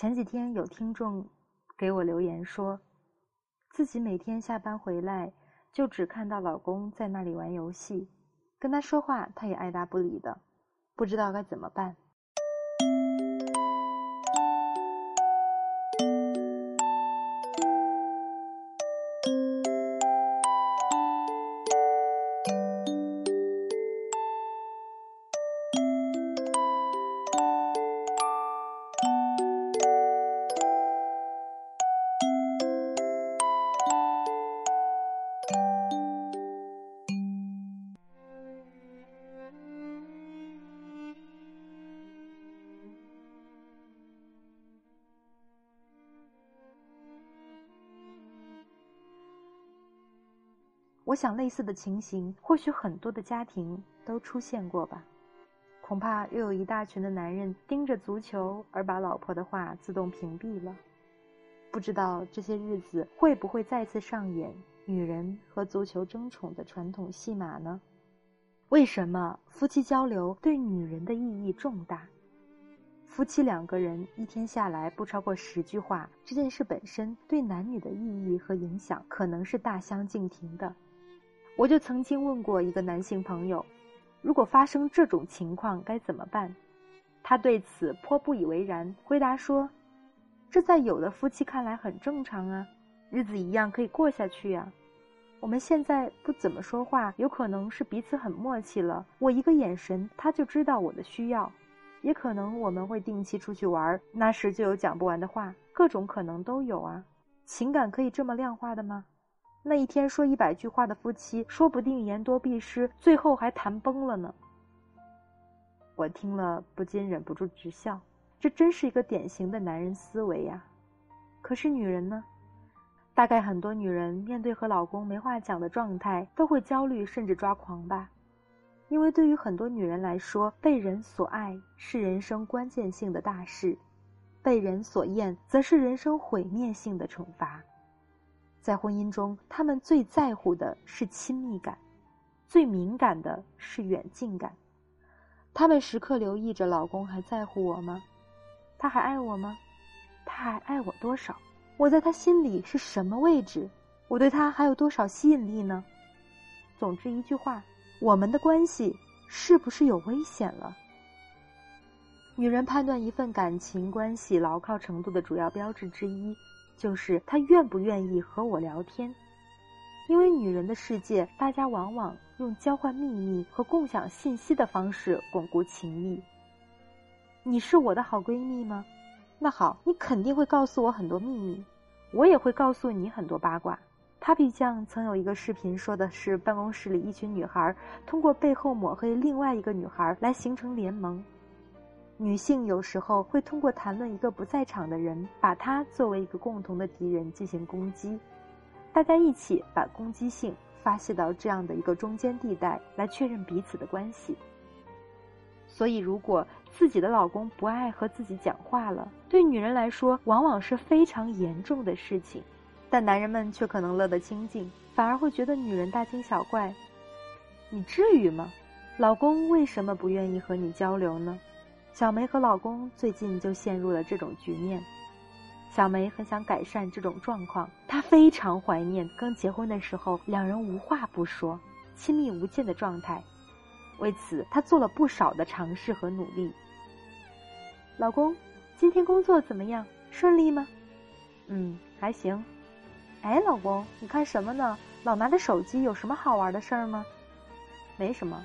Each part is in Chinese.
前几天有听众给我留言说，自己每天下班回来就只看到老公在那里玩游戏，跟他说话他也爱答不理的，不知道该怎么办。我想，类似的情形或许很多的家庭都出现过吧。恐怕又有一大群的男人盯着足球，而把老婆的话自动屏蔽了。不知道这些日子会不会再次上演女人和足球争宠的传统戏码呢？为什么夫妻交流对女人的意义重大？夫妻两个人一天下来不超过十句话，这件事本身对男女的意义和影响可能是大相径庭的。我就曾经问过一个男性朋友，如果发生这种情况该怎么办？他对此颇不以为然，回答说：“这在有的夫妻看来很正常啊，日子一样可以过下去呀。我们现在不怎么说话，有可能是彼此很默契了，我一个眼神他就知道我的需要；也可能我们会定期出去玩，那时就有讲不完的话，各种可能都有啊。情感可以这么量化的吗？”那一天说一百句话的夫妻，说不定言多必失，最后还谈崩了呢。我听了不禁忍不住直笑，这真是一个典型的男人思维呀。可是女人呢？大概很多女人面对和老公没话讲的状态，都会焦虑甚至抓狂吧。因为对于很多女人来说，被人所爱是人生关键性的大事，被人所厌则是人生毁灭性的惩罚。在婚姻中，他们最在乎的是亲密感，最敏感的是远近感。他们时刻留意着老公还在乎我吗？他还爱我吗？他还爱我多少？我在他心里是什么位置？我对他还有多少吸引力呢？总之一句话，我们的关系是不是有危险了？女人判断一份感情关系牢靠程度的主要标志之一。就是他愿不愿意和我聊天，因为女人的世界，大家往往用交换秘密和共享信息的方式巩固情谊。你是我的好闺蜜吗？那好，你肯定会告诉我很多秘密，我也会告诉你很多八卦。Papi 酱曾有一个视频，说的是办公室里一群女孩通过背后抹黑另外一个女孩来形成联盟。女性有时候会通过谈论一个不在场的人，把他作为一个共同的敌人进行攻击，大家一起把攻击性发泄到这样的一个中间地带，来确认彼此的关系。所以，如果自己的老公不爱和自己讲话了，对女人来说往往是非常严重的事情，但男人们却可能乐得清静，反而会觉得女人大惊小怪。你至于吗？老公为什么不愿意和你交流呢？小梅和老公最近就陷入了这种局面，小梅很想改善这种状况，她非常怀念刚结婚的时候两人无话不说、亲密无间的状态，为此她做了不少的尝试和努力。老公，今天工作怎么样？顺利吗？嗯，还行。哎，老公，你看什么呢？老拿着手机，有什么好玩的事儿吗？没什么。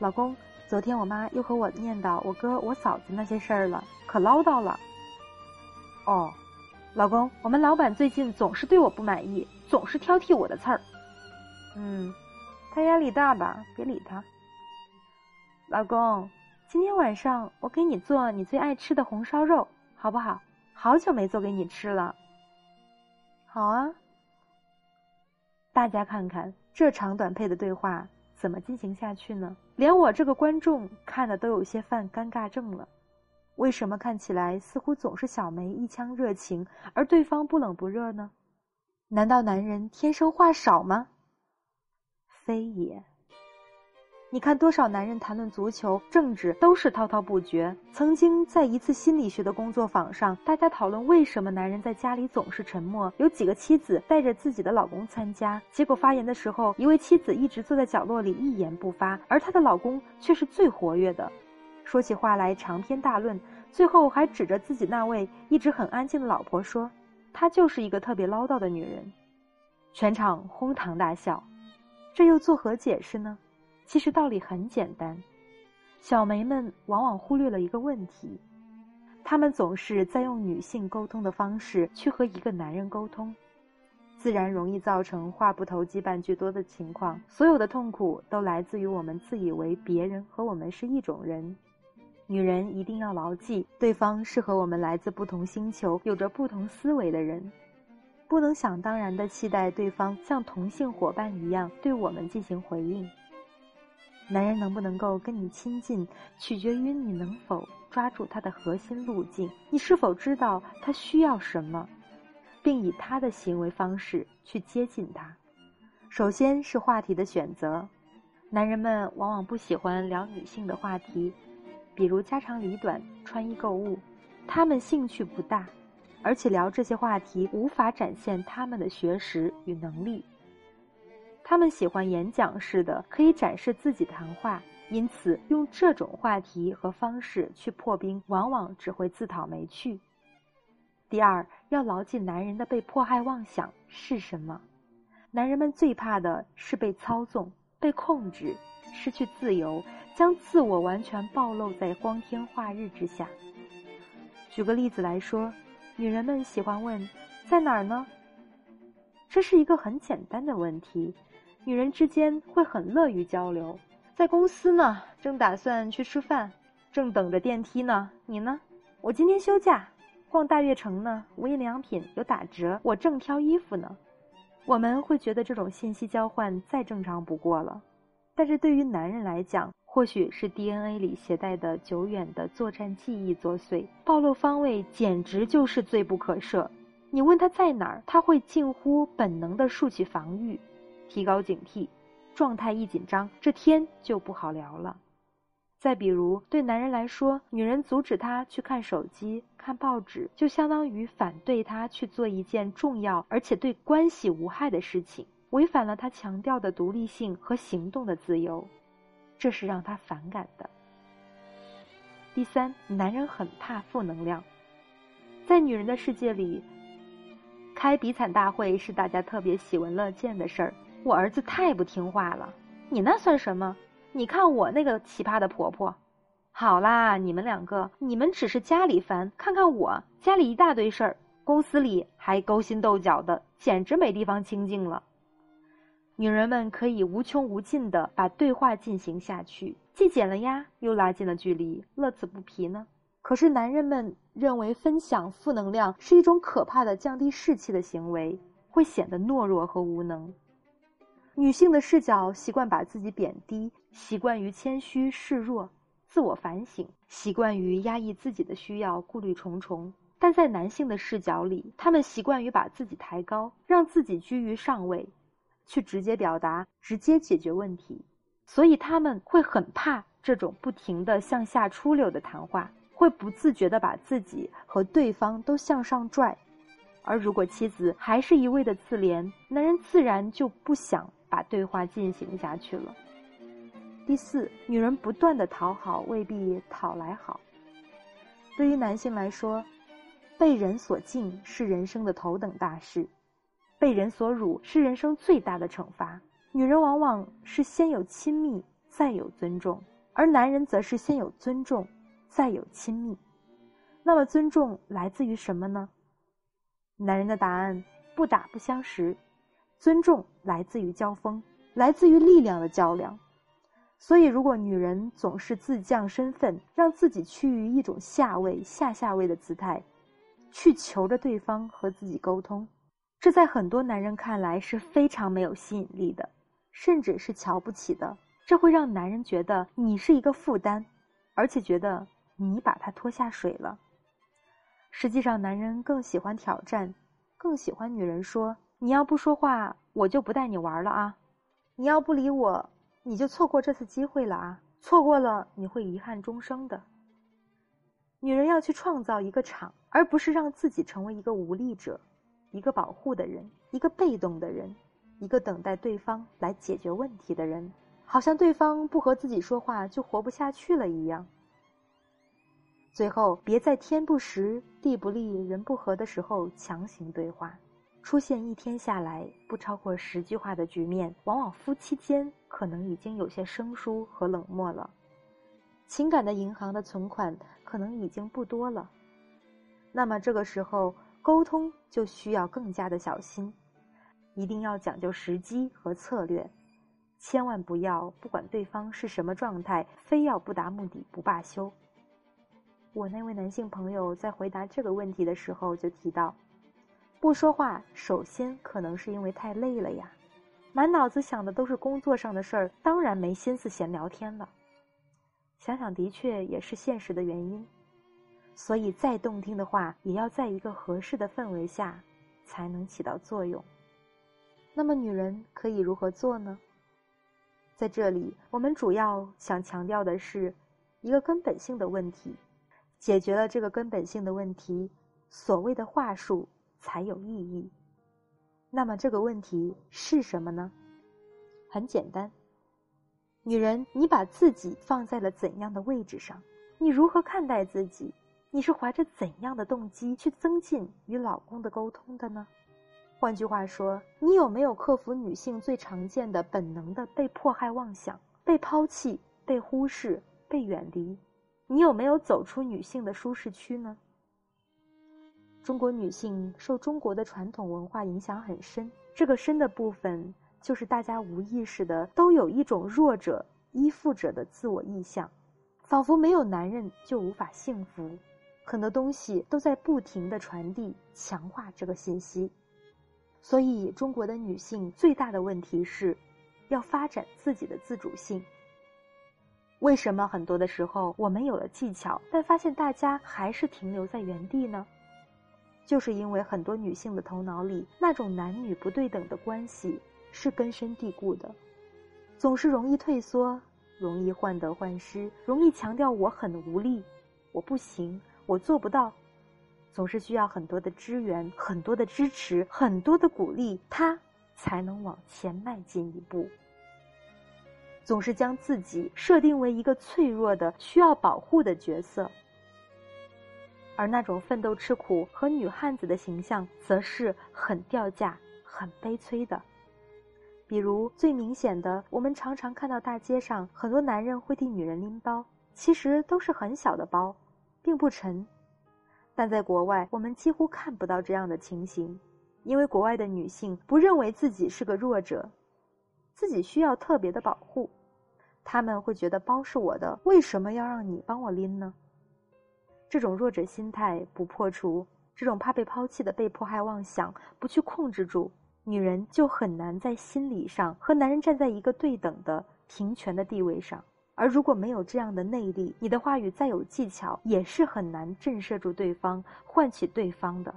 老公。昨天我妈又和我念叨我哥我嫂子那些事儿了，可唠叨了。哦，老公，我们老板最近总是对我不满意，总是挑剔我的刺儿。嗯，他压力大吧？别理他。老公，今天晚上我给你做你最爱吃的红烧肉，好不好？好久没做给你吃了。好啊。大家看看这长短配的对话。怎么进行下去呢？连我这个观众看的都有些犯尴尬症了。为什么看起来似乎总是小梅一腔热情，而对方不冷不热呢？难道男人天生话少吗？非也。你看多少男人谈论足球、政治都是滔滔不绝。曾经在一次心理学的工作坊上，大家讨论为什么男人在家里总是沉默。有几个妻子带着自己的老公参加，结果发言的时候，一位妻子一直坐在角落里一言不发，而她的老公却是最活跃的，说起话来长篇大论，最后还指着自己那位一直很安静的老婆说：“她就是一个特别唠叨的女人。”全场哄堂大笑。这又作何解释呢？其实道理很简单，小梅们往往忽略了一个问题，她们总是在用女性沟通的方式去和一个男人沟通，自然容易造成话不投机半句多的情况。所有的痛苦都来自于我们自以为别人和我们是一种人。女人一定要牢记，对方是和我们来自不同星球、有着不同思维的人。不能想当然的期待对方像同性伙伴一样对我们进行回应。男人能不能够跟你亲近，取决于你能否抓住他的核心路径，你是否知道他需要什么，并以他的行为方式去接近他。首先是话题的选择，男人们往往不喜欢聊女性的话题，比如家长里短、穿衣购物，他们兴趣不大。而且聊这些话题无法展现他们的学识与能力，他们喜欢演讲式的，可以展示自己谈话，因此用这种话题和方式去破冰，往往只会自讨没趣。第二，要牢记男人的被迫害妄想是什么？男人们最怕的是被操纵、被控制、失去自由，将自我完全暴露在光天化日之下。举个例子来说。女人们喜欢问，在哪儿呢？这是一个很简单的问题，女人之间会很乐于交流。在公司呢，正打算去吃饭，正等着电梯呢。你呢？我今天休假，逛大悦城呢，无印良品有打折，我正挑衣服呢。我们会觉得这种信息交换再正常不过了，但是对于男人来讲，或许是 DNA 里携带的久远的作战记忆作祟，暴露方位简直就是罪不可赦。你问他在哪儿，他会近乎本能地竖起防御，提高警惕，状态一紧张，这天就不好聊了。再比如，对男人来说，女人阻止他去看手机、看报纸，就相当于反对他去做一件重要而且对关系无害的事情，违反了他强调的独立性和行动的自由。这是让他反感的。第三，男人很怕负能量，在女人的世界里，开比惨大会是大家特别喜闻乐见的事儿。我儿子太不听话了，你那算什么？你看我那个奇葩的婆婆。好啦，你们两个，你们只是家里烦，看看我家里一大堆事儿，公司里还勾心斗角的，简直没地方清静了。女人们可以无穷无尽的把对话进行下去，既减了压，又拉近了距离，乐此不疲呢。可是男人们认为分享负能量是一种可怕的降低士气的行为，会显得懦弱和无能。女性的视角习惯把自己贬低，习惯于谦虚示弱，自我反省，习惯于压抑自己的需要，顾虑重重。但在男性的视角里，他们习惯于把自己抬高，让自己居于上位。去直接表达，直接解决问题，所以他们会很怕这种不停的向下出溜的谈话，会不自觉的把自己和对方都向上拽。而如果妻子还是一味的自怜，男人自然就不想把对话进行下去了。第四，女人不断的讨好未必讨来好。对于男性来说，被人所敬是人生的头等大事。被人所辱是人生最大的惩罚。女人往往是先有亲密，再有尊重，而男人则是先有尊重，再有亲密。那么，尊重来自于什么呢？男人的答案不打不相识。尊重来自于交锋，来自于力量的较量。所以，如果女人总是自降身份，让自己趋于一种下位、下下位的姿态，去求着对方和自己沟通。这在很多男人看来是非常没有吸引力的，甚至是瞧不起的。这会让男人觉得你是一个负担，而且觉得你把他拖下水了。实际上，男人更喜欢挑战，更喜欢女人说：“你要不说话，我就不带你玩了啊！你要不理我，你就错过这次机会了啊！错过了，你会遗憾终生的。女人要去创造一个场，而不是让自己成为一个无力者，一个保护的人，一个被动的人，一个等待对方来解决问题的人，好像对方不和自己说话就活不下去了一样。最后，别在天不时、地不利、人不和的时候强行对话。出现一天下来不超过十句话的局面，往往夫妻间可能已经有些生疏和冷漠了，情感的银行的存款可能已经不多了。那么这个时候沟通就需要更加的小心，一定要讲究时机和策略，千万不要不管对方是什么状态，非要不达目的不罢休。我那位男性朋友在回答这个问题的时候就提到。不说话，首先可能是因为太累了呀，满脑子想的都是工作上的事儿，当然没心思闲聊天了。想想的确也是现实的原因，所以再动听的话，也要在一个合适的氛围下，才能起到作用。那么女人可以如何做呢？在这里，我们主要想强调的是一个根本性的问题，解决了这个根本性的问题，所谓的话术。才有意义。那么这个问题是什么呢？很简单，女人，你把自己放在了怎样的位置上？你如何看待自己？你是怀着怎样的动机去增进与老公的沟通的呢？换句话说，你有没有克服女性最常见的本能的被迫害妄想、被抛弃、被忽视、被远离？你有没有走出女性的舒适区呢？中国女性受中国的传统文化影响很深，这个深的部分就是大家无意识的都有一种弱者、依附者的自我意向，仿佛没有男人就无法幸福。很多东西都在不停的传递、强化这个信息。所以，中国的女性最大的问题是，要发展自己的自主性。为什么很多的时候我们有了技巧，但发现大家还是停留在原地呢？就是因为很多女性的头脑里那种男女不对等的关系是根深蒂固的，总是容易退缩，容易患得患失，容易强调我很无力，我不行，我做不到，总是需要很多的支援、很多的支持、很多的鼓励，他才能往前迈进一步。总是将自己设定为一个脆弱的、需要保护的角色。而那种奋斗吃苦和女汉子的形象，则是很掉价、很悲催的。比如最明显的，我们常常看到大街上很多男人会替女人拎包，其实都是很小的包，并不沉。但在国外，我们几乎看不到这样的情形，因为国外的女性不认为自己是个弱者，自己需要特别的保护，他们会觉得包是我的，为什么要让你帮我拎呢？这种弱者心态不破除，这种怕被抛弃的被迫害妄想不去控制住，女人就很难在心理上和男人站在一个对等的平权的地位上。而如果没有这样的内力，你的话语再有技巧，也是很难震慑住对方，唤起对方的。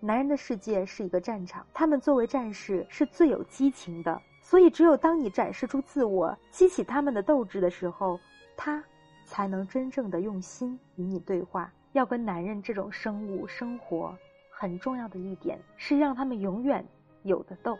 男人的世界是一个战场，他们作为战士是最有激情的，所以只有当你展示出自我，激起他们的斗志的时候，他。才能真正的用心与你对话。要跟男人这种生物生活，很重要的一点是让他们永远有的斗。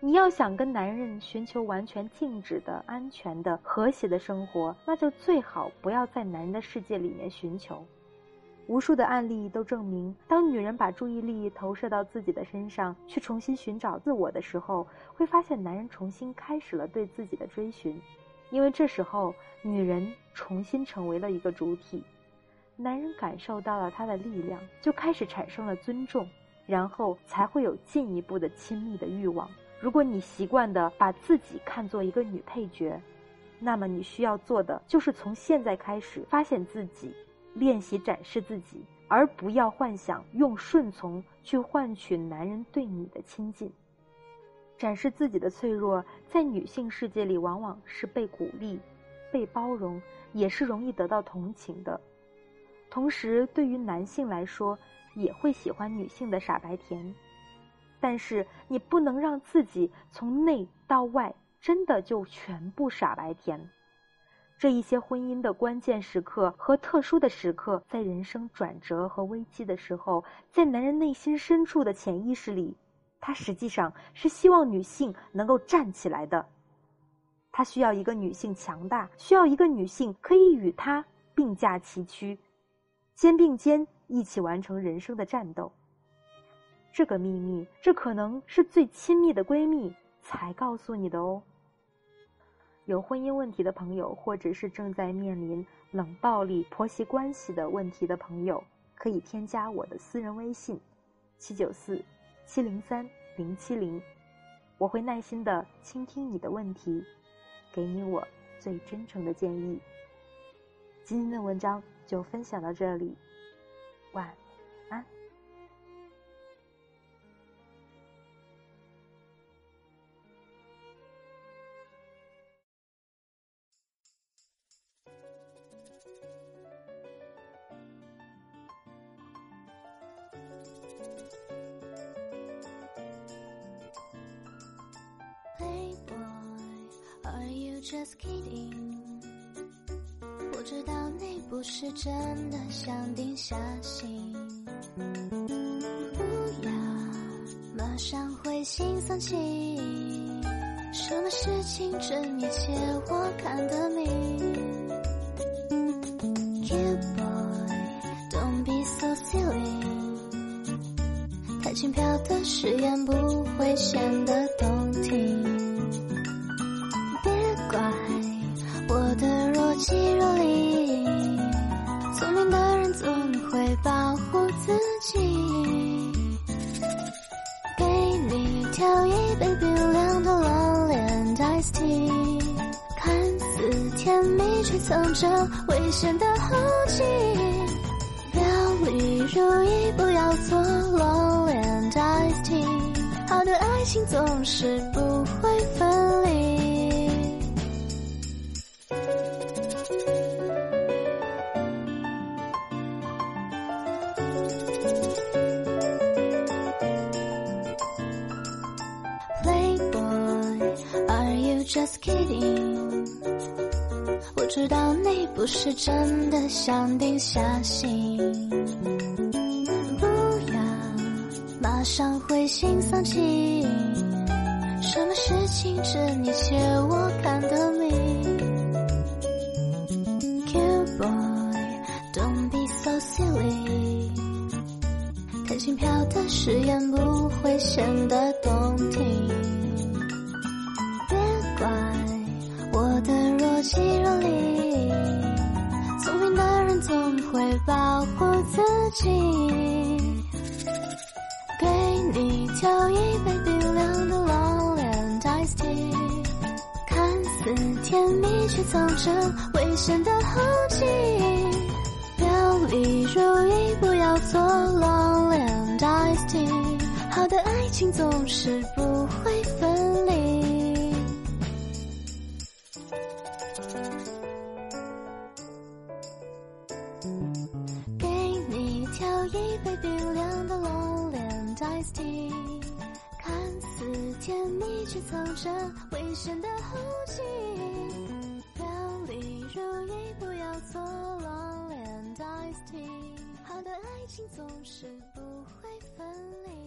你要想跟男人寻求完全静止的、安全的、和谐的生活，那就最好不要在男人的世界里面寻求。无数的案例都证明，当女人把注意力投射到自己的身上，去重新寻找自我的时候，会发现男人重新开始了对自己的追寻。因为这时候，女人重新成为了一个主体，男人感受到了她的力量，就开始产生了尊重，然后才会有进一步的亲密的欲望。如果你习惯的把自己看作一个女配角，那么你需要做的就是从现在开始发现自己，练习展示自己，而不要幻想用顺从去换取男人对你的亲近。展示自己的脆弱，在女性世界里往往是被鼓励、被包容，也是容易得到同情的。同时，对于男性来说，也会喜欢女性的傻白甜。但是，你不能让自己从内到外真的就全部傻白甜。这一些婚姻的关键时刻和特殊的时刻，在人生转折和危机的时候，在男人内心深处的潜意识里，他实际上是希望女性能够站起来的。他需要一个女性强大，需要一个女性可以与他并驾齐驱，肩并肩一起完成人生的战斗。这个秘密，这可能是最亲密的闺蜜才告诉你的哦。有婚姻问题的朋友，或者是正在面临冷暴力、婆媳关系的问题的朋友，可以添加我的私人微信：七九四七零三零七零，我会耐心的倾听你的问题，给你我最真诚的建议。今天的文章就分享到这里，晚安。Just kidding？我知道你不是真的想定下心，不要马上灰心丧气。什么事情真一切我看得明若即若离。聪明的人总会保护自己。给你调一杯冰凉的冷脸 ice Tea，看似甜蜜，却藏着危险的后劲。表里如一，不要做 Lonely Iced Tea。好的爱情总是不 Playboy, are you just kidding？我知道你不是真的想定下心，不要马上灰心丧气。什么事情这一切我却藏着危险的后劲。表里如一，不要做 Lonely Iced Tea。好的爱情总是不会分离。给你调一杯冰凉的 Lonely Iced Tea，看似甜蜜，却藏着危险的后劲。心总是不会分离。